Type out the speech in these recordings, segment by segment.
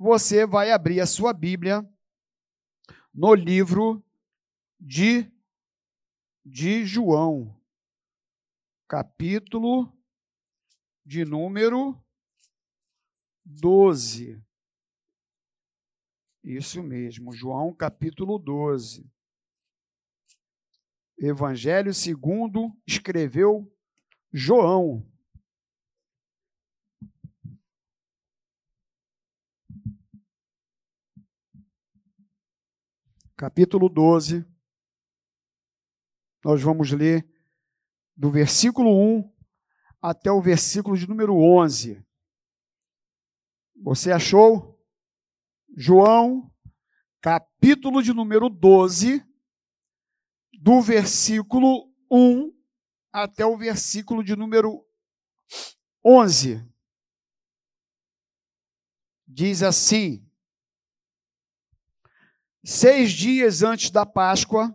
você vai abrir a sua Bíblia no livro de, de João, capítulo de número 12. Isso mesmo, João capítulo 12. Evangelho segundo escreveu João. Capítulo 12. Nós vamos ler do versículo 1 até o versículo de número 11. Você achou? João, capítulo de número 12, do versículo 1 até o versículo de número 11. Diz assim: Seis dias antes da Páscoa,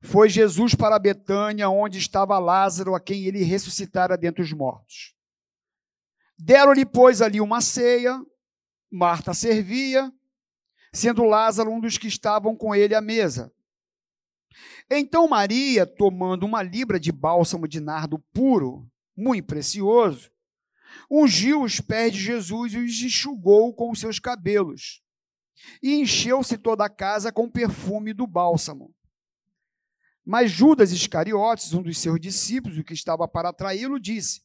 foi Jesus para Betânia, onde estava Lázaro, a quem ele ressuscitara dentre os mortos. Deram-lhe, pois, ali uma ceia, Marta servia, sendo Lázaro um dos que estavam com ele à mesa. Então Maria, tomando uma libra de bálsamo de nardo puro, muito precioso, ungiu os pés de Jesus e os enxugou com os seus cabelos, e encheu-se toda a casa com o perfume do bálsamo. Mas Judas Iscariotes, um dos seus discípulos, o que estava para traí-lo, disse: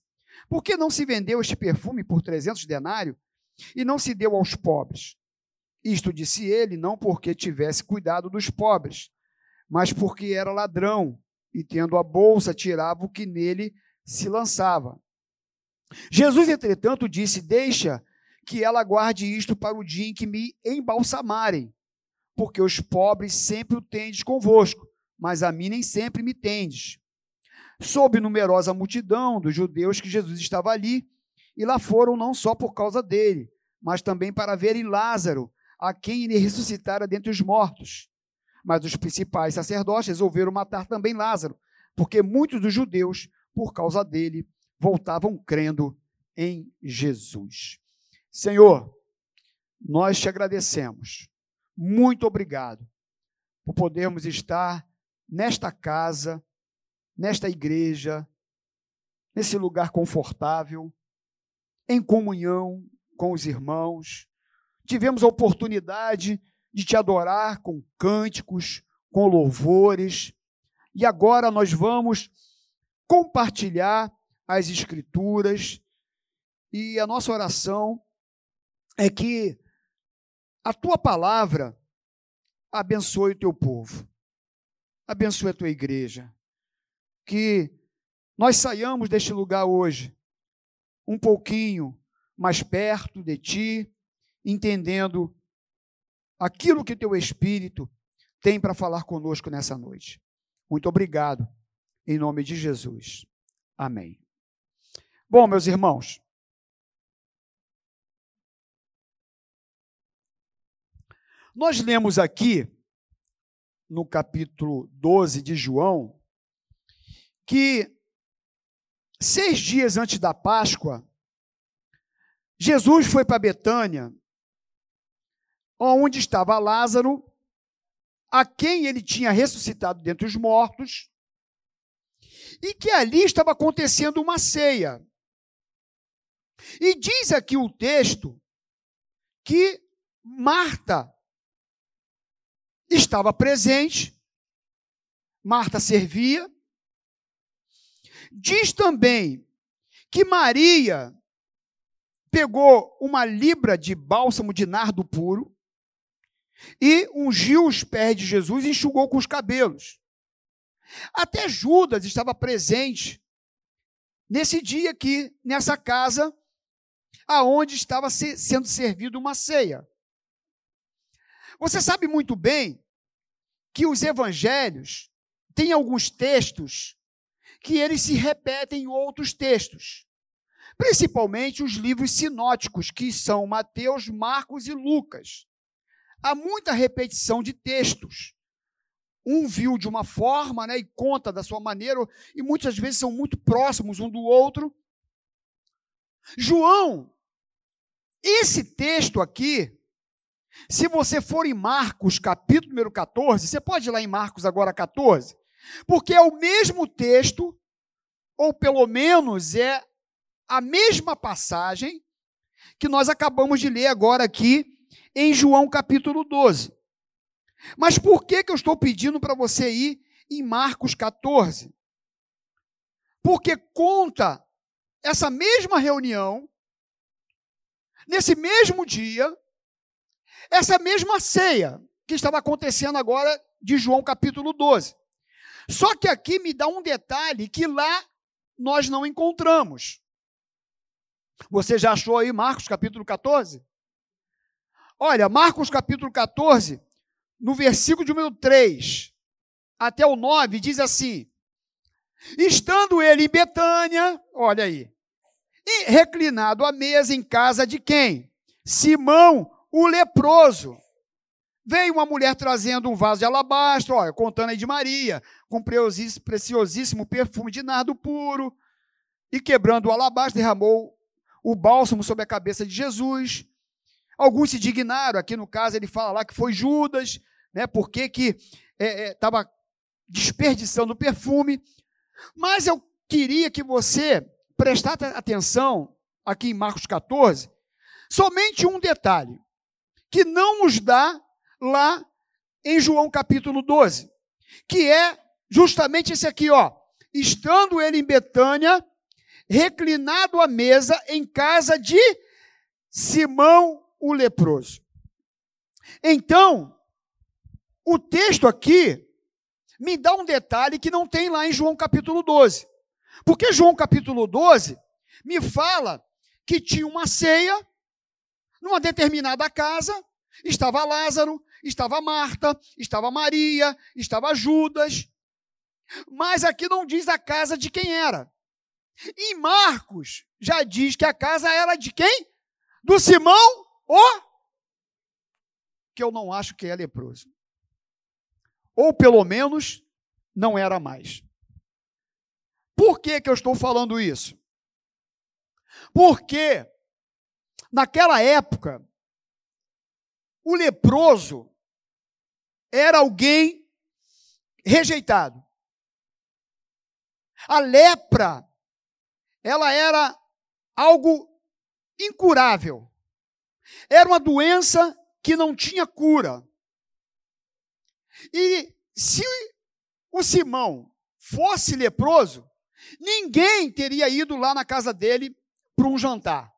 Por que não se vendeu este perfume por trezentos denários e não se deu aos pobres? Isto disse ele, não porque tivesse cuidado dos pobres, mas porque era ladrão e, tendo a bolsa, tirava o que nele se lançava. Jesus, entretanto, disse: Deixa que ela guarde isto para o dia em que me embalsamarem, porque os pobres sempre o tendes convosco, mas a mim nem sempre me tendes. Soube numerosa multidão dos judeus que Jesus estava ali, e lá foram não só por causa dele, mas também para verem Lázaro, a quem ele ressuscitara dentre os mortos. Mas os principais sacerdotes resolveram matar também Lázaro, porque muitos dos judeus, por causa dele, voltavam crendo em Jesus. Senhor, nós te agradecemos. Muito obrigado por podermos estar nesta casa, nesta igreja, nesse lugar confortável, em comunhão com os irmãos, tivemos a oportunidade de te adorar com cânticos, com louvores, e agora nós vamos compartilhar as Escrituras, e a nossa oração é que a tua palavra abençoe o teu povo, abençoe a tua igreja, que nós saiamos deste lugar hoje um pouquinho mais perto de ti, entendendo aquilo que teu Espírito tem para falar conosco nessa noite. Muito obrigado, em nome de Jesus. Amém. Bom, meus irmãos, nós lemos aqui, no capítulo 12 de João, que seis dias antes da Páscoa, Jesus foi para Betânia onde estava Lázaro, a quem ele tinha ressuscitado dentre os mortos, e que ali estava acontecendo uma ceia. E diz aqui o texto que Marta estava presente, Marta servia. Diz também que Maria pegou uma libra de bálsamo de nardo puro e ungiu os pés de Jesus e enxugou com os cabelos. Até Judas estava presente nesse dia aqui, nessa casa, aonde estava sendo servido uma ceia. Você sabe muito bem que os evangelhos têm alguns textos que eles se repetem em outros textos. Principalmente os livros sinóticos, que são Mateus, Marcos e Lucas há muita repetição de textos. Um viu de uma forma né, e conta da sua maneira, e muitas vezes são muito próximos um do outro. João, esse texto aqui, se você for em Marcos, capítulo número 14, você pode ir lá em Marcos agora 14, porque é o mesmo texto, ou pelo menos é a mesma passagem que nós acabamos de ler agora aqui em João capítulo 12. Mas por que, que eu estou pedindo para você ir em Marcos 14? Porque conta essa mesma reunião, nesse mesmo dia, essa mesma ceia que estava acontecendo agora de João capítulo 12. Só que aqui me dá um detalhe que lá nós não encontramos. Você já achou aí Marcos capítulo 14? Olha, Marcos capítulo 14, no versículo de número 3 até o 9, diz assim: Estando ele em Betânia, olha aí, e reclinado à mesa em casa de quem? Simão, o leproso. Veio uma mulher trazendo um vaso de alabastro, olha, contando aí de Maria, com preciosíssimo perfume de nardo puro, e quebrando o alabastro, derramou o bálsamo sobre a cabeça de Jesus. Alguns se dignaram, aqui no caso ele fala lá que foi Judas, né, porque que estava é, é, desperdiçando perfume. Mas eu queria que você prestasse atenção aqui em Marcos 14, somente um detalhe, que não nos dá lá em João capítulo 12, que é justamente esse aqui, ó. Estando ele em Betânia, reclinado à mesa em casa de Simão o leproso. Então, o texto aqui me dá um detalhe que não tem lá em João capítulo 12. Porque João capítulo 12 me fala que tinha uma ceia numa determinada casa, estava Lázaro, estava Marta, estava Maria, estava Judas. Mas aqui não diz a casa de quem era. Em Marcos já diz que a casa era de quem? Do Simão, o que eu não acho que é leproso. Ou pelo menos não era mais. Por que, que eu estou falando isso? Porque naquela época o leproso era alguém rejeitado. A lepra ela era algo incurável. Era uma doença que não tinha cura. E se o Simão fosse leproso, ninguém teria ido lá na casa dele para um jantar.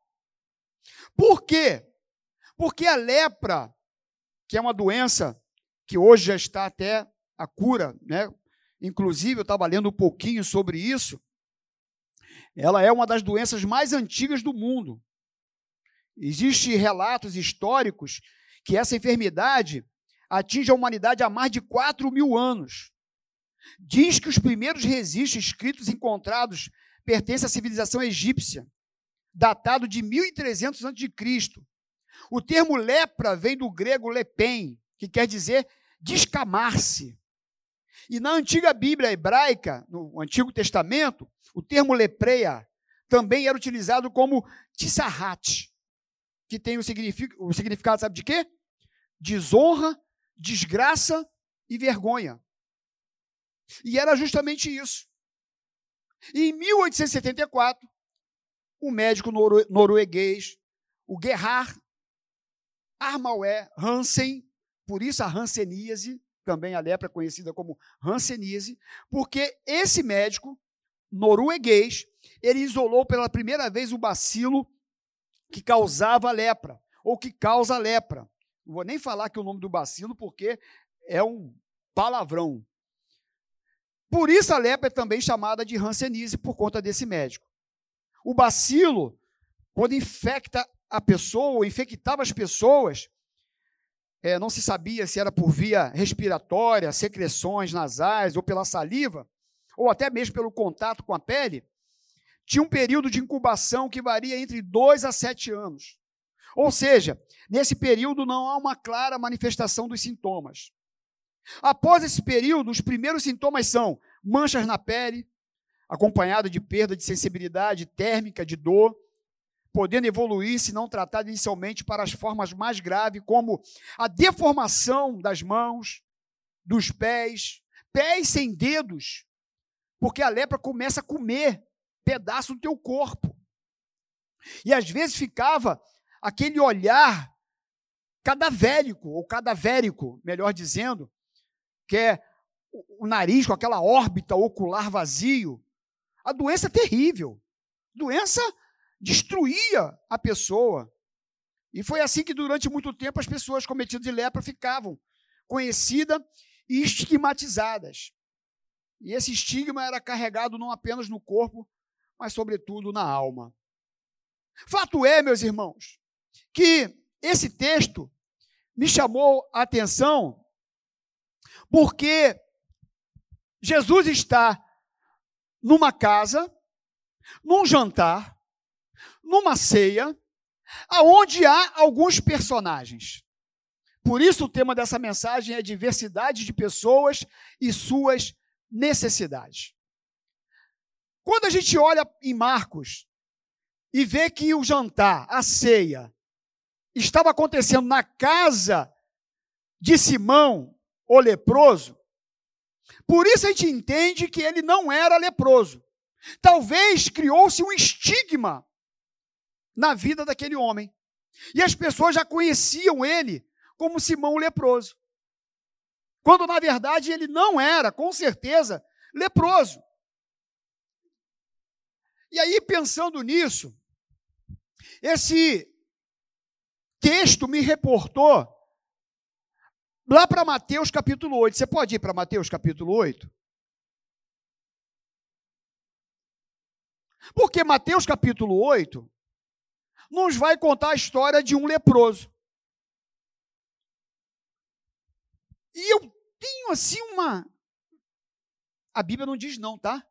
Por quê? Porque a lepra, que é uma doença que hoje já está até a cura, né? Inclusive, eu estava lendo um pouquinho sobre isso. Ela é uma das doenças mais antigas do mundo. Existem relatos históricos que essa enfermidade atinge a humanidade há mais de 4 mil anos. Diz que os primeiros registros escritos encontrados pertencem à civilização egípcia, datado de 1300 a.C. O termo lepra vem do grego lepem, que quer dizer descamar-se. E na antiga Bíblia hebraica, no Antigo Testamento, o termo lepreia também era utilizado como tissahat, que tem o, o significado, sabe de quê? Desonra, desgraça e vergonha. E era justamente isso. E em 1874, o médico norueguês, o Gerhard Armauer Hansen, por isso a hanseníase, também a lepra conhecida como hanseníase, porque esse médico norueguês, ele isolou pela primeira vez o bacilo que causava lepra, ou que causa lepra. Não vou nem falar que o nome do bacilo, porque é um palavrão. Por isso a lepra é também chamada de hanseníase, por conta desse médico. O bacilo, quando infecta a pessoa, ou infectava as pessoas, é, não se sabia se era por via respiratória, secreções nasais ou pela saliva, ou até mesmo pelo contato com a pele, tinha um período de incubação que varia entre 2 a 7 anos. Ou seja, nesse período não há uma clara manifestação dos sintomas. Após esse período, os primeiros sintomas são manchas na pele, acompanhado de perda de sensibilidade térmica, de dor, podendo evoluir se não tratado inicialmente para as formas mais graves, como a deformação das mãos, dos pés, pés sem dedos, porque a lepra começa a comer pedaço do teu corpo. E às vezes ficava aquele olhar cadavérico, ou cadavérico, melhor dizendo, que é o nariz com aquela órbita ocular vazio. A doença é terrível. Doença destruía a pessoa. E foi assim que durante muito tempo as pessoas cometidas de lepra ficavam conhecidas e estigmatizadas. E esse estigma era carregado não apenas no corpo, mas sobretudo na alma. Fato é, meus irmãos, que esse texto me chamou a atenção porque Jesus está numa casa, num jantar, numa ceia, aonde há alguns personagens. Por isso o tema dessa mensagem é diversidade de pessoas e suas necessidades. Quando a gente olha em Marcos e vê que o jantar, a ceia, estava acontecendo na casa de Simão, o leproso, por isso a gente entende que ele não era leproso. Talvez criou-se um estigma na vida daquele homem. E as pessoas já conheciam ele como Simão leproso. Quando na verdade ele não era, com certeza, leproso. E aí, pensando nisso, esse texto me reportou lá para Mateus capítulo 8. Você pode ir para Mateus capítulo 8? Porque Mateus capítulo 8 nos vai contar a história de um leproso. E eu tenho assim uma. A Bíblia não diz não, tá?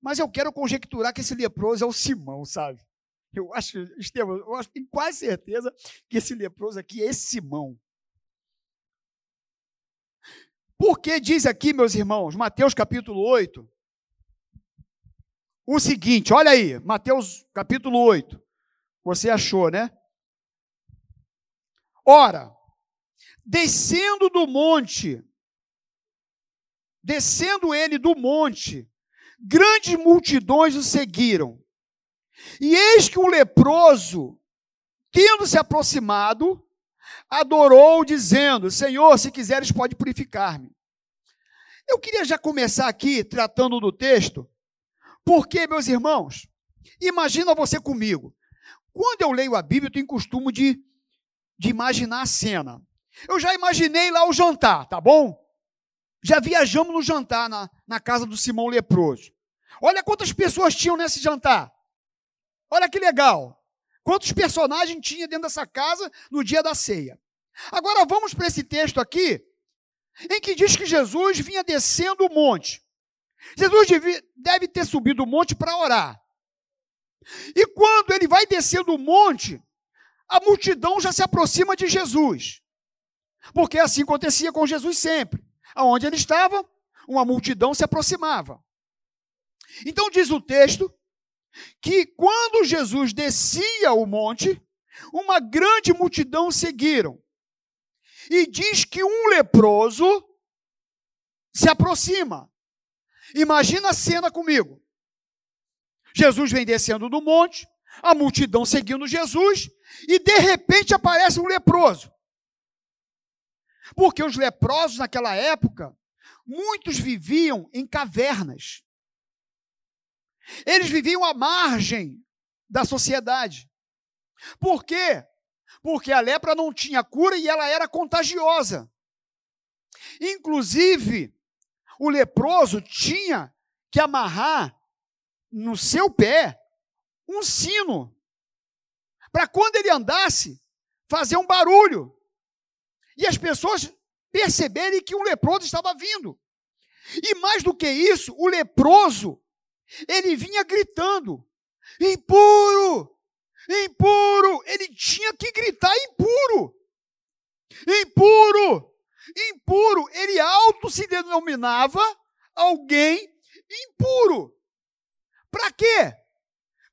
Mas eu quero conjecturar que esse leproso é o Simão, sabe? Eu acho, Estevam, eu acho, tenho quase certeza que esse leproso aqui é esse Simão. Porque diz aqui, meus irmãos, Mateus capítulo 8, o seguinte, olha aí, Mateus capítulo 8. Você achou, né? Ora, descendo do monte, descendo ele do monte, grandes multidões o seguiram. E eis que um leproso, tendo se aproximado, adorou, dizendo: Senhor, se quiseres, pode purificar-me. Eu queria já começar aqui tratando do texto, porque, meus irmãos, imagina você comigo. Quando eu leio a Bíblia, eu tenho costume de, de imaginar a cena. Eu já imaginei lá o jantar, tá bom? Já viajamos no jantar na, na casa do Simão Leproso. Olha quantas pessoas tinham nesse jantar. Olha que legal. Quantos personagens tinha dentro dessa casa no dia da ceia. Agora vamos para esse texto aqui, em que diz que Jesus vinha descendo o monte. Jesus deve ter subido o monte para orar. E quando ele vai descendo o monte, a multidão já se aproxima de Jesus. Porque assim acontecia com Jesus sempre. Aonde ele estava, uma multidão se aproximava. Então diz o texto que quando Jesus descia o monte, uma grande multidão seguiram. E diz que um leproso se aproxima. Imagina a cena comigo. Jesus vem descendo do monte, a multidão seguindo Jesus, e de repente aparece um leproso. Porque os leprosos naquela época, muitos viviam em cavernas. Eles viviam à margem da sociedade. Por quê? Porque a lepra não tinha cura e ela era contagiosa. Inclusive, o leproso tinha que amarrar no seu pé um sino, para quando ele andasse, fazer um barulho. E as pessoas perceberem que um leproso estava vindo. E mais do que isso, o leproso ele vinha gritando: impuro, impuro. Ele tinha que gritar: impuro, impuro, impuro. Ele auto se denominava alguém impuro. Para quê?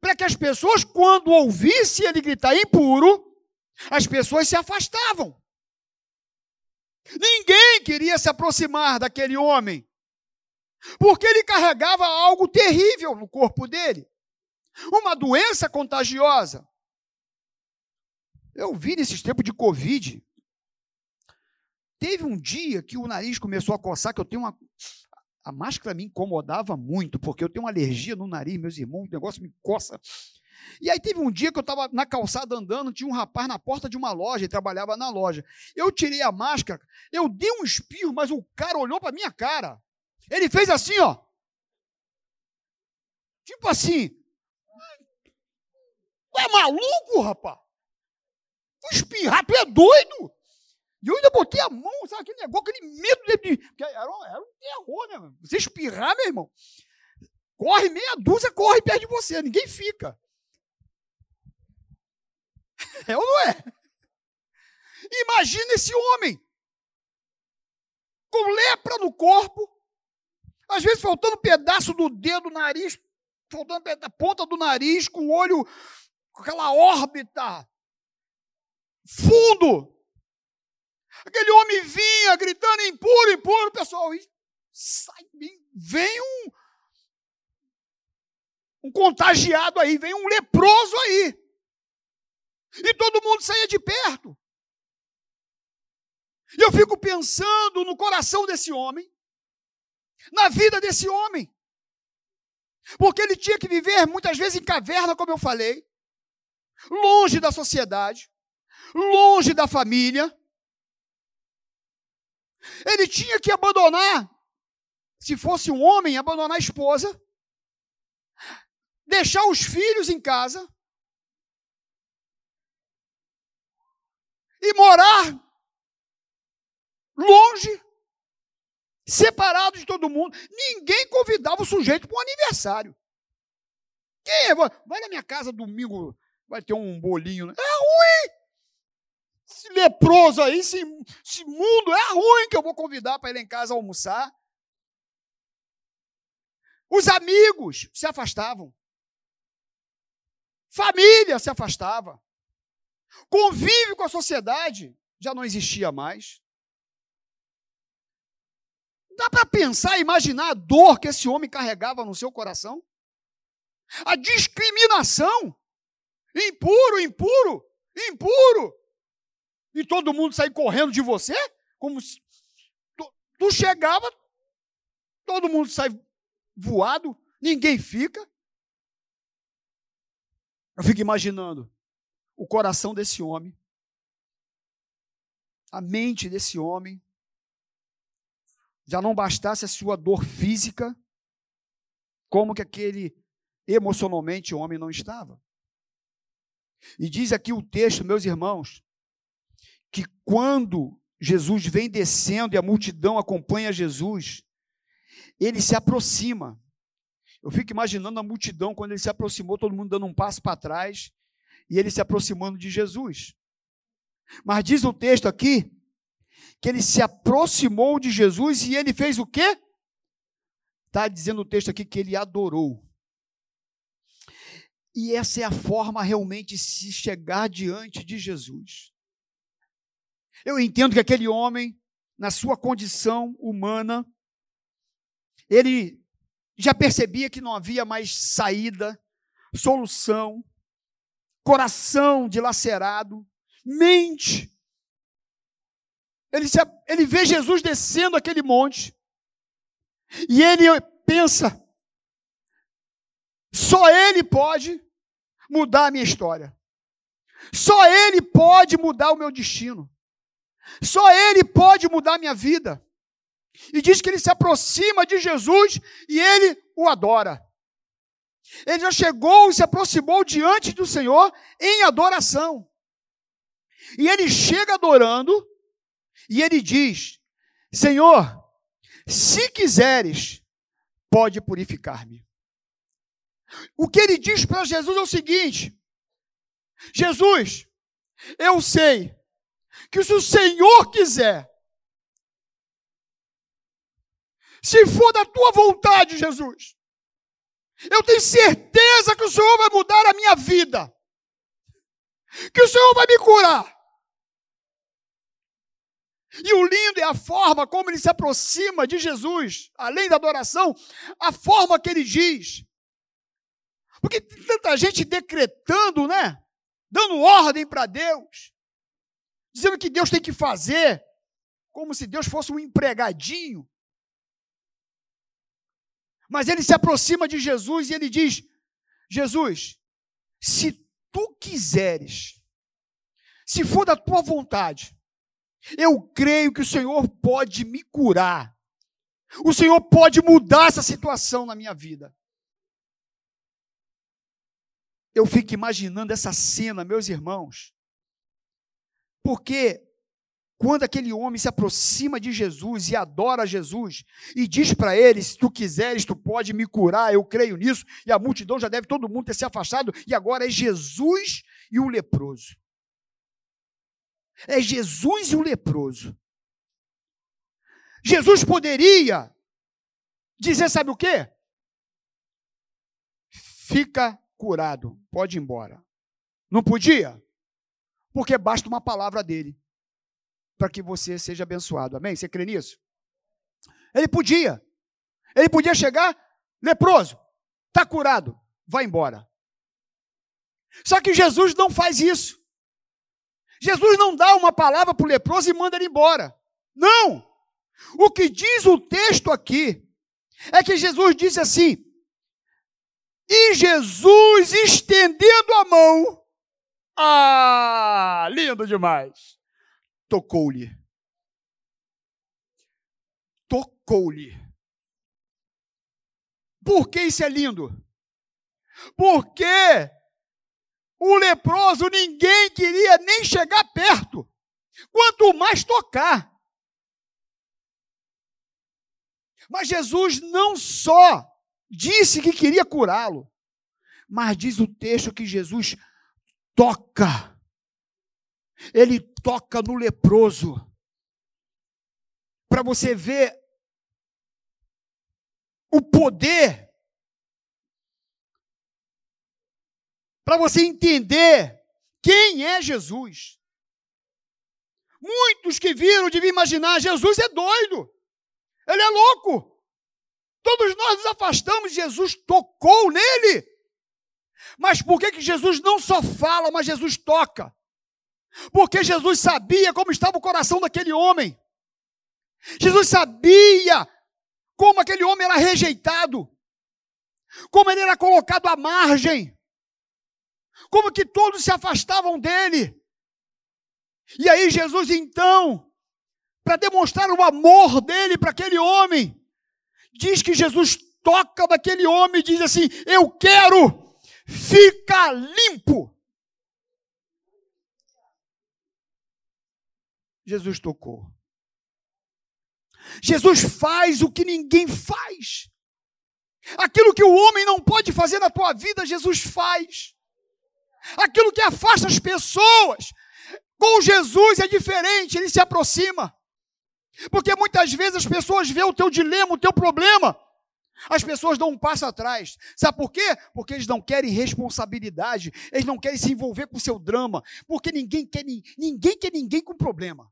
para que as pessoas, quando ouvissem ele gritar impuro, as pessoas se afastavam. Ninguém queria se aproximar daquele homem, porque ele carregava algo terrível no corpo dele uma doença contagiosa. Eu vi nesses tempos de Covid. Teve um dia que o nariz começou a coçar, que eu tenho uma. A máscara me incomodava muito, porque eu tenho uma alergia no nariz, meus irmãos, o negócio me coça. E aí teve um dia que eu estava na calçada andando, tinha um rapaz na porta de uma loja, ele trabalhava na loja. Eu tirei a máscara, eu dei um espirro, mas o cara olhou para minha cara. Ele fez assim, ó. Tipo assim, Tu é maluco, rapaz? Tu espirrar, tu é doido? E eu ainda botei a mão, sabe, aquele negócio, aquele medo de. Porque era, era um terror, né? Você espirrar, meu irmão. Corre meia dúzia, corre perto de você, ninguém fica. É ou não é? Imagina esse homem com lepra no corpo, às vezes faltando um pedaço do dedo, nariz, faltando a ponta do nariz, com o olho com aquela órbita fundo. Aquele homem vinha gritando impuro, impuro, pessoal, e sai, vem um, um contagiado aí, vem um leproso aí. E todo mundo saía de perto. E eu fico pensando no coração desse homem, na vida desse homem. Porque ele tinha que viver muitas vezes em caverna, como eu falei longe da sociedade, longe da família. Ele tinha que abandonar, se fosse um homem, abandonar a esposa, deixar os filhos em casa e morar longe, separado de todo mundo. Ninguém convidava o sujeito para um aniversário. Quem é? Vai na minha casa domingo vai ter um bolinho. Né? É ruim! Esse leproso aí, esse, esse mundo, é ruim que eu vou convidar para ir em casa almoçar. Os amigos se afastavam. Família se afastava. Convívio com a sociedade já não existia mais. Dá para pensar, imaginar a dor que esse homem carregava no seu coração? A discriminação Impuro, impuro, impuro. E todo mundo sair correndo de você? Como se tu, tu chegava, todo mundo sai voado, ninguém fica. Eu fico imaginando o coração desse homem, a mente desse homem. Já não bastasse a sua dor física, como que aquele emocionalmente homem não estava. E diz aqui o texto, meus irmãos, que quando Jesus vem descendo e a multidão acompanha Jesus, ele se aproxima. Eu fico imaginando a multidão quando ele se aproximou, todo mundo dando um passo para trás e ele se aproximando de Jesus. Mas diz o texto aqui que ele se aproximou de Jesus e ele fez o quê? Está dizendo o texto aqui que ele adorou. E essa é a forma realmente de se chegar diante de Jesus. Eu entendo que aquele homem, na sua condição humana, ele já percebia que não havia mais saída, solução, coração dilacerado, mente. Ele, se, ele vê Jesus descendo aquele monte e ele pensa: só Ele pode mudar a minha história. Só Ele pode mudar o meu destino. Só Ele pode mudar a minha vida. E diz que ele se aproxima de Jesus e ele o adora. Ele já chegou e se aproximou diante do Senhor em adoração. E ele chega adorando e ele diz: Senhor, se quiseres, pode purificar-me. O que ele diz para Jesus é o seguinte: Jesus, eu sei que se o Senhor quiser, se for da tua vontade, Jesus, Eu tenho certeza que o Senhor vai mudar a minha vida. Que o Senhor vai me curar. E o lindo é a forma como ele se aproxima de Jesus, além da adoração, a forma que ele diz. Porque tem tanta gente decretando, né? Dando ordem para Deus, dizendo que Deus tem que fazer, como se Deus fosse um empregadinho. Mas ele se aproxima de Jesus e ele diz: Jesus, se tu quiseres, se for da tua vontade, eu creio que o Senhor pode me curar. O Senhor pode mudar essa situação na minha vida. Eu fico imaginando essa cena, meus irmãos, porque quando aquele homem se aproxima de Jesus e adora Jesus e diz para ele: Se tu quiseres, tu pode me curar, eu creio nisso, e a multidão já deve todo mundo ter se afastado, e agora é Jesus e o leproso. É Jesus e o leproso. Jesus poderia dizer: Sabe o quê? Fica curado, pode ir embora. Não podia? Porque basta uma palavra dele para que você seja abençoado. Amém? Você crê nisso? Ele podia. Ele podia chegar leproso, está curado, vai embora. Só que Jesus não faz isso. Jesus não dá uma palavra para o leproso e manda ele embora. Não! O que diz o texto aqui é que Jesus disse assim: e Jesus estendendo a mão, ah, lindo demais tocou-lhe. Tocou-lhe. Por que isso é lindo? Porque o leproso ninguém queria nem chegar perto, quanto mais tocar. Mas Jesus não só disse que queria curá-lo, mas diz o texto que Jesus toca ele toca no leproso. Para você ver o poder, para você entender quem é Jesus. Muitos que viram deviam imaginar: Jesus é doido, ele é louco. Todos nós nos afastamos, Jesus tocou nele. Mas por que, que Jesus não só fala, mas Jesus toca? Porque Jesus sabia como estava o coração daquele homem. Jesus sabia como aquele homem era rejeitado, como ele era colocado à margem, como que todos se afastavam dele. E aí Jesus então, para demonstrar o amor dele para aquele homem, diz que Jesus toca daquele homem e diz assim: "Eu quero ficar limpo". Jesus tocou. Jesus faz o que ninguém faz. Aquilo que o homem não pode fazer na tua vida, Jesus faz. Aquilo que afasta as pessoas, com Jesus é diferente, ele se aproxima. Porque muitas vezes as pessoas veem o teu dilema, o teu problema, as pessoas dão um passo atrás. Sabe por quê? Porque eles não querem responsabilidade, eles não querem se envolver com o seu drama, porque ninguém quer ninguém quer ninguém com problema.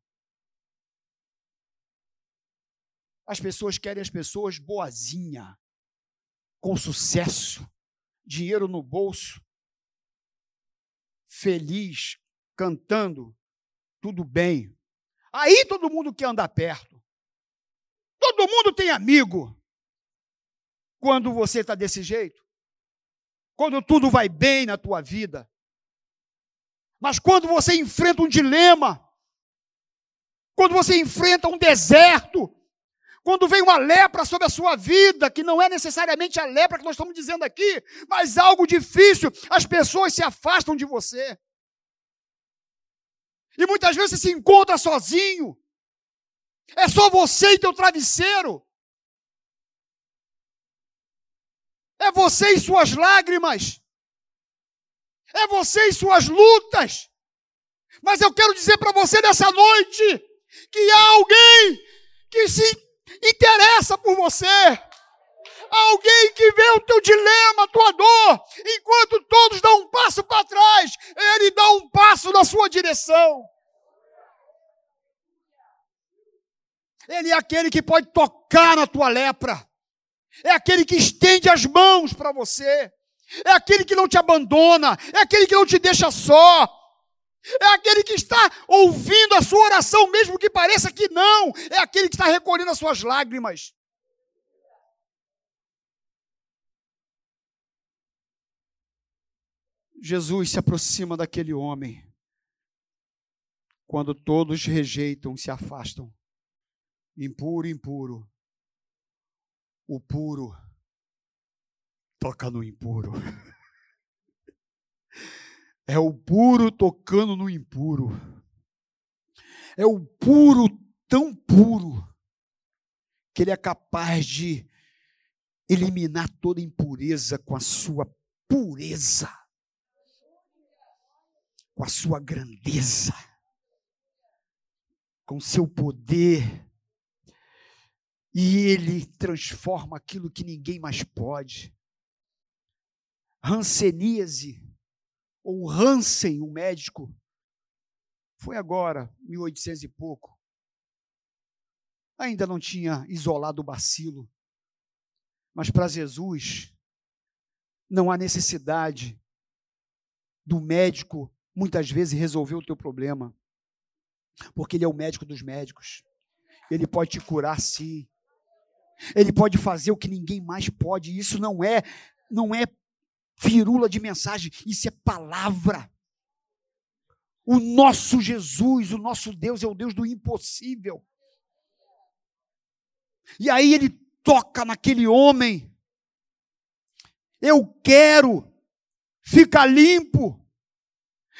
As pessoas querem as pessoas boazinha, com sucesso, dinheiro no bolso, feliz, cantando, tudo bem. Aí todo mundo quer andar perto. Todo mundo tem amigo. Quando você está desse jeito, quando tudo vai bem na tua vida, mas quando você enfrenta um dilema, quando você enfrenta um deserto, quando vem uma lepra sobre a sua vida, que não é necessariamente a lepra que nós estamos dizendo aqui, mas algo difícil, as pessoas se afastam de você. E muitas vezes você se encontra sozinho. É só você e teu travesseiro. É você e suas lágrimas. É você e suas lutas. Mas eu quero dizer para você nessa noite que há alguém que se interessa por você. Alguém que vê o teu dilema, a tua dor, enquanto todos dão um passo para trás, ele dá um passo na sua direção. Ele é aquele que pode tocar na tua lepra. É aquele que estende as mãos para você. É aquele que não te abandona. É aquele que não te deixa só. É aquele que está ouvindo a sua oração, mesmo que pareça que não. É aquele que está recolhendo as suas lágrimas. Jesus se aproxima daquele homem. Quando todos rejeitam, se afastam. Impuro, impuro. O puro toca no impuro. É o puro tocando no impuro. É o puro tão puro que ele é capaz de eliminar toda impureza com a sua pureza, com a sua grandeza, com seu poder. E ele transforma aquilo que ninguém mais pode. Hanseníase ou Hansen, o médico, foi agora, 1800 e pouco. Ainda não tinha isolado o bacilo. Mas para Jesus, não há necessidade do médico muitas vezes resolver o teu problema. Porque ele é o médico dos médicos. Ele pode te curar sim. Ele pode fazer o que ninguém mais pode. Isso não é não é firula de mensagem, isso é palavra. O nosso Jesus, o nosso Deus é o Deus do impossível. E aí ele toca naquele homem. Eu quero ficar limpo.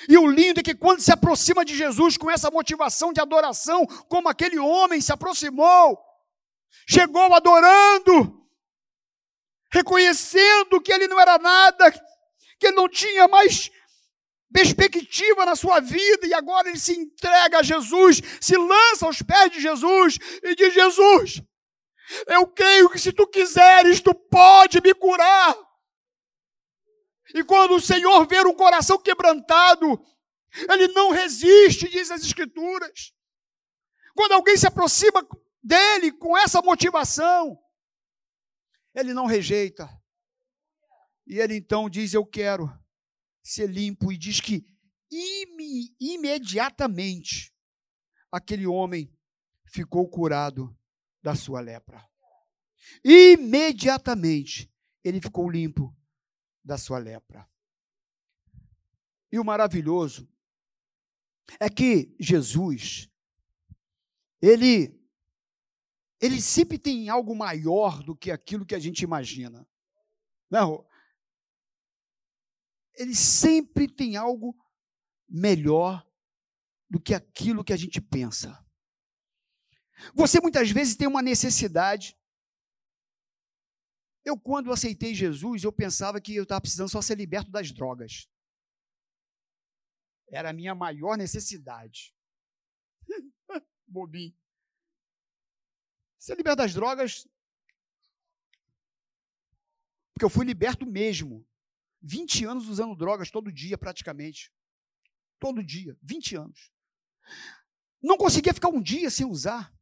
E o lindo é que quando se aproxima de Jesus com essa motivação de adoração, como aquele homem se aproximou, chegou adorando, reconhecendo que ele não era nada, que ele não tinha mais perspectiva na sua vida, e agora ele se entrega a Jesus, se lança aos pés de Jesus e diz: Jesus, eu creio que se tu quiseres, tu pode me curar. E quando o Senhor vê um coração quebrantado, ele não resiste, diz as Escrituras. Quando alguém se aproxima dele com essa motivação, ele não rejeita. E ele então diz: Eu quero ser limpo. E diz que ime, imediatamente aquele homem ficou curado da sua lepra. Imediatamente ele ficou limpo da sua lepra. E o maravilhoso é que Jesus, ele ele sempre tem algo maior do que aquilo que a gente imagina. Não. Ele sempre tem algo melhor do que aquilo que a gente pensa. Você muitas vezes tem uma necessidade. Eu, quando aceitei Jesus, eu pensava que eu estava precisando só ser liberto das drogas. Era a minha maior necessidade. Bobinho. Ser liberto das drogas. Porque eu fui liberto mesmo. 20 anos usando drogas todo dia, praticamente. Todo dia. 20 anos. Não conseguia ficar um dia sem usar.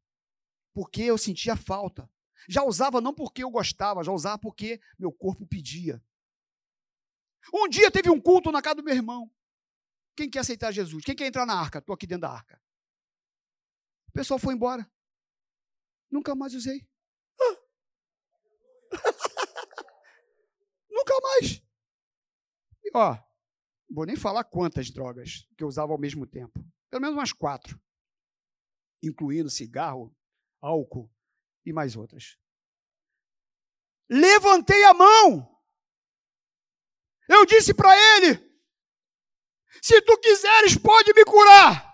Porque eu sentia falta. Já usava não porque eu gostava, já usava porque meu corpo pedia. Um dia teve um culto na casa do meu irmão. Quem quer aceitar Jesus? Quem quer entrar na arca? Estou aqui dentro da arca. O pessoal foi embora. Nunca mais usei. Nunca mais. E, ó, vou nem falar quantas drogas que eu usava ao mesmo tempo. Pelo menos umas quatro. Incluindo cigarro, álcool e mais outras. Levantei a mão. Eu disse para ele: se tu quiseres, pode me curar.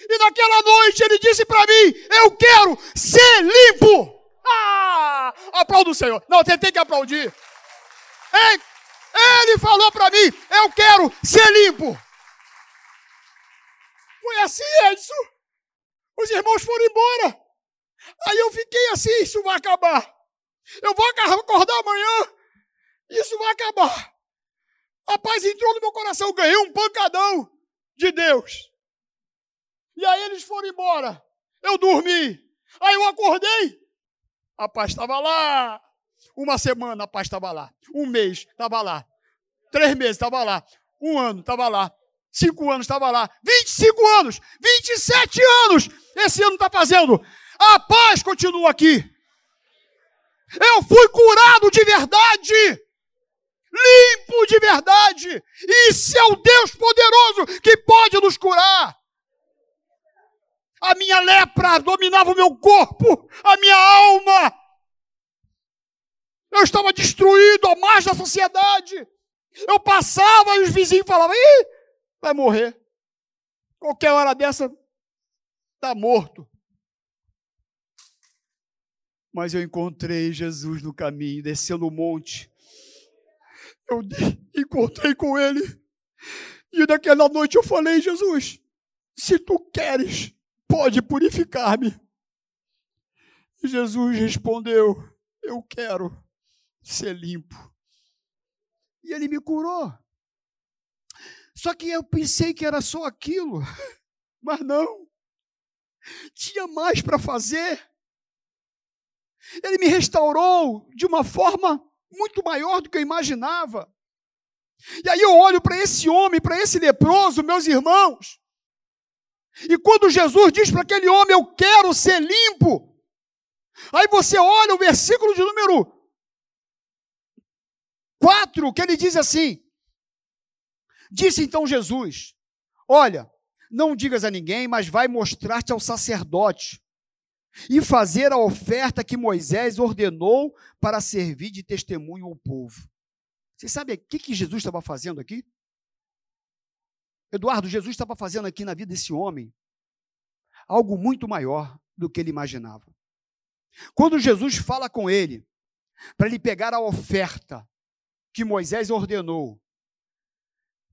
E naquela noite ele disse para mim: Eu quero ser limpo. Ah! Aplauda o Senhor. Não, tem, tem que aplaudir. Ei, ele falou para mim: Eu quero ser limpo. Foi assim, Edson. Os irmãos foram embora. Aí eu fiquei assim: Isso vai acabar. Eu vou acordar amanhã. Isso vai acabar. A paz entrou no meu coração. Ganhei um pancadão de Deus. E aí eles foram embora. Eu dormi. Aí eu acordei. A paz estava lá. Uma semana a paz estava lá. Um mês estava lá. Três meses estava lá. Um ano estava lá. Cinco anos estava lá. 25 anos. 27 anos. Esse ano está fazendo. A paz continua aqui. Eu fui curado de verdade. Limpo de verdade. Isso é o Deus poderoso que pode nos curar. A minha lepra dominava o meu corpo, a minha alma. Eu estava destruído à margem da sociedade. Eu passava e os vizinhos falavam: Ih, vai morrer. Qualquer hora dessa, está morto. Mas eu encontrei Jesus no caminho, descendo o monte. Eu encontrei com ele. E naquela noite eu falei: Jesus, se tu queres, pode purificar-me. Jesus respondeu: Eu quero ser limpo. E ele me curou. Só que eu pensei que era só aquilo, mas não. Tinha mais para fazer. Ele me restaurou de uma forma muito maior do que eu imaginava. E aí eu olho para esse homem, para esse leproso, meus irmãos. E quando Jesus diz para aquele homem, eu quero ser limpo. Aí você olha o versículo de número 4, que ele diz assim: Disse então Jesus: Olha, não digas a ninguém, mas vai mostrar-te ao sacerdote e fazer a oferta que Moisés ordenou para servir de testemunho ao povo. Você sabe o que, que Jesus estava fazendo aqui? Eduardo, Jesus estava fazendo aqui na vida desse homem algo muito maior do que ele imaginava. Quando Jesus fala com ele, para ele pegar a oferta que Moisés ordenou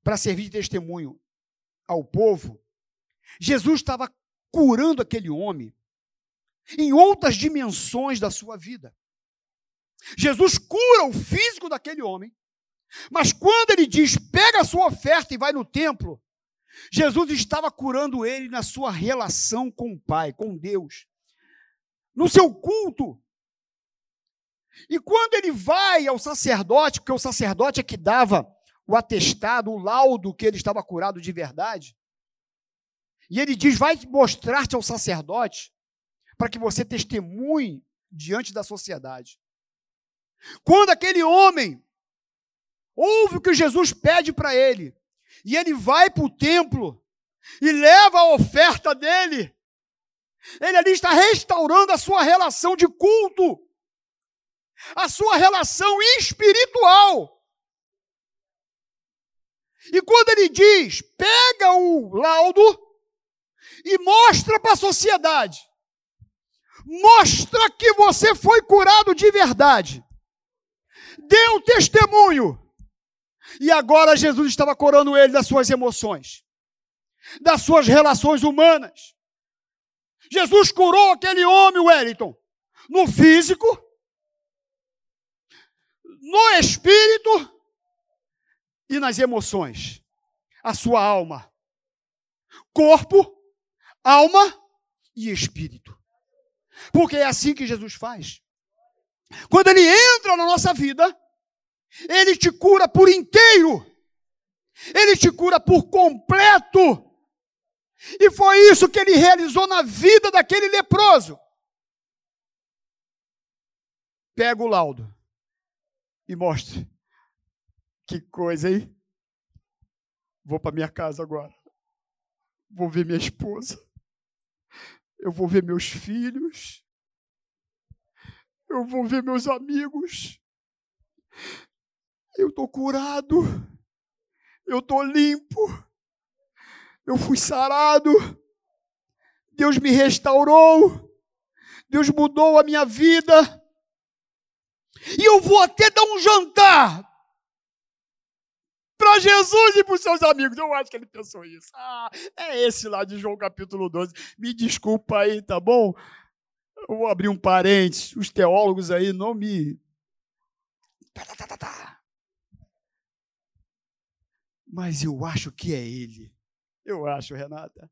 para servir de testemunho ao povo, Jesus estava curando aquele homem em outras dimensões da sua vida. Jesus cura o físico daquele homem, mas quando ele diz, pega a sua oferta e vai no templo, Jesus estava curando ele na sua relação com o Pai, com Deus, no seu culto. E quando ele vai ao sacerdote, porque o sacerdote é que dava o atestado, o laudo que ele estava curado de verdade, e ele diz: Vai mostrar-te ao sacerdote para que você testemunhe diante da sociedade. Quando aquele homem ouve o que Jesus pede para ele, e ele vai para o templo e leva a oferta dele, ele ali está restaurando a sua relação de culto, a sua relação espiritual. E quando ele diz, pega o laudo e mostra para a sociedade, mostra que você foi curado de verdade, deu testemunho. E agora Jesus estava curando ele das suas emoções, das suas relações humanas. Jesus curou aquele homem, Wellington, no físico, no espírito e nas emoções. A sua alma. Corpo, alma e espírito. Porque é assim que Jesus faz. Quando ele entra na nossa vida, ele te cura por inteiro. Ele te cura por completo. E foi isso que ele realizou na vida daquele leproso. Pega o laudo e mostre. Que coisa, hein? Vou para minha casa agora. Vou ver minha esposa. Eu vou ver meus filhos. Eu vou ver meus amigos. Eu estou curado. Eu estou limpo. Eu fui sarado. Deus me restaurou. Deus mudou a minha vida. E eu vou até dar um jantar para Jesus e para os seus amigos. Eu acho que ele pensou isso. Ah, é esse lá de João capítulo 12. Me desculpa aí, tá bom? Eu vou abrir um parênteses. Os teólogos aí não me. Tá, tá, tá, Mas eu acho que é ele. Eu acho, Renata.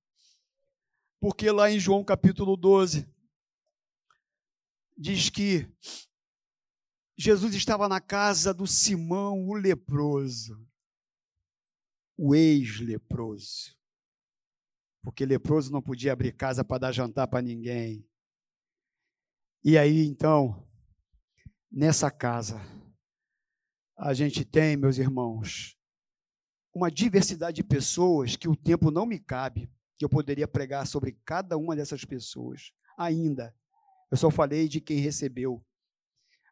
Porque lá em João capítulo 12, diz que Jesus estava na casa do Simão o leproso, o ex-leproso. Porque leproso não podia abrir casa para dar jantar para ninguém. E aí, então, nessa casa, a gente tem, meus irmãos, uma diversidade de pessoas que o tempo não me cabe, que eu poderia pregar sobre cada uma dessas pessoas. Ainda, eu só falei de quem recebeu.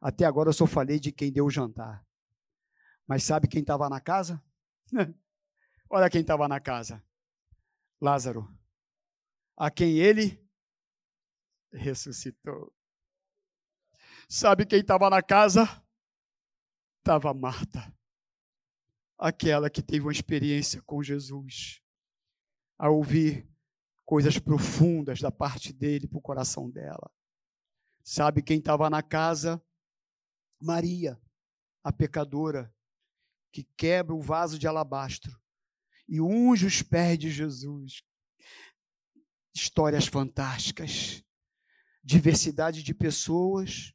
Até agora eu só falei de quem deu o jantar. Mas sabe quem estava na casa? Olha quem estava na casa. Lázaro. A quem ele ressuscitou. Sabe quem estava na casa? Estava Marta, aquela que teve uma experiência com Jesus, a ouvir coisas profundas da parte dele para o coração dela. Sabe quem estava na casa? Maria, a pecadora, que quebra o vaso de alabastro e unge os pés de Jesus. Histórias fantásticas, diversidade de pessoas,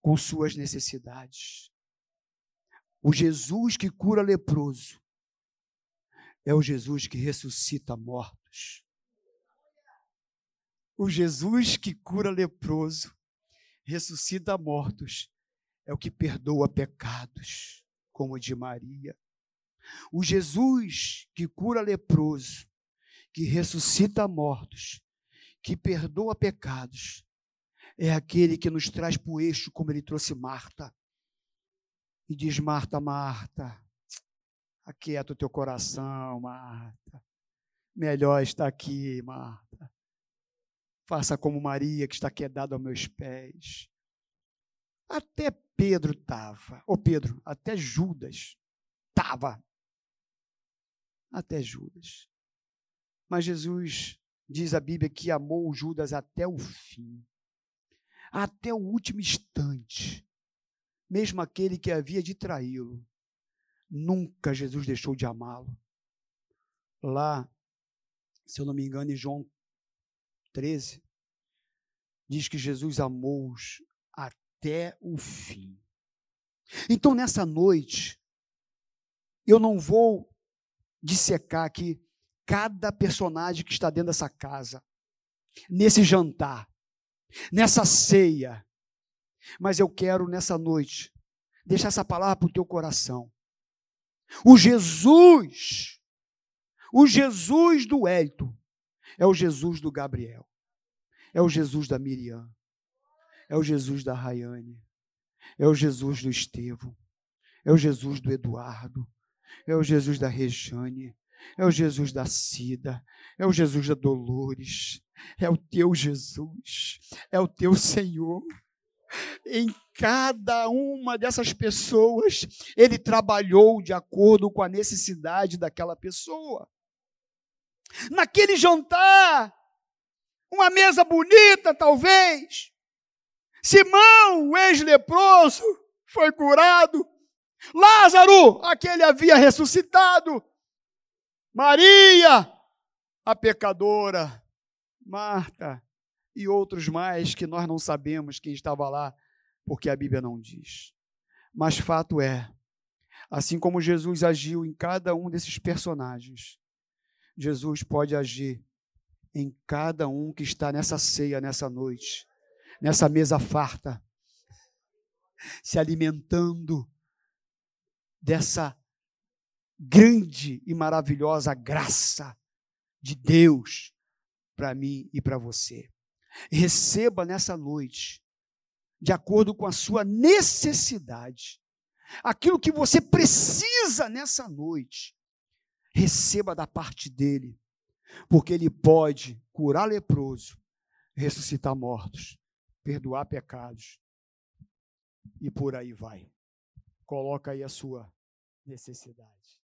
com suas necessidades. O Jesus que cura leproso é o Jesus que ressuscita mortos. O Jesus que cura leproso, ressuscita mortos, é o que perdoa pecados, como o de Maria. O Jesus que cura leproso, que ressuscita mortos, que perdoa pecados, é aquele que nos traz para o eixo, como ele trouxe Marta. E diz: Marta, Marta, aquieta o teu coração, Marta. Melhor está aqui, Marta. Faça como Maria, que está quedada aos meus pés. Até Pedro estava. Ô Pedro, até Judas estava. Até Judas. Mas Jesus diz a Bíblia que amou Judas até o fim até o último instante, mesmo aquele que havia de traí-lo. Nunca Jesus deixou de amá-lo. Lá, se eu não me engano, em João 13, diz que Jesus amou-os até o fim. Então, nessa noite, eu não vou dissecar aqui cada personagem que está dentro dessa casa, nesse jantar nessa ceia. Mas eu quero nessa noite deixar essa palavra para o teu coração. O Jesus, o Jesus do Hélito, é o Jesus do Gabriel, é o Jesus da Miriam, é o Jesus da Rayane, é o Jesus do Estevão, é o Jesus do Eduardo, é o Jesus da Rejane, é o Jesus da Cida, é o Jesus da Dolores, é o teu Jesus, é o teu Senhor. Em cada uma dessas pessoas, ele trabalhou de acordo com a necessidade daquela pessoa. Naquele jantar, uma mesa bonita, talvez. Simão, o ex-leproso, foi curado. Lázaro, aquele havia ressuscitado. Maria, a pecadora, Marta e outros mais que nós não sabemos quem estava lá, porque a Bíblia não diz. Mas fato é, assim como Jesus agiu em cada um desses personagens, Jesus pode agir em cada um que está nessa ceia, nessa noite, nessa mesa farta, se alimentando dessa grande e maravilhosa graça de Deus para mim e para você. Receba nessa noite, de acordo com a sua necessidade, aquilo que você precisa nessa noite. Receba da parte dele, porque ele pode curar leproso, ressuscitar mortos, perdoar pecados e por aí vai. Coloca aí a sua necessidade.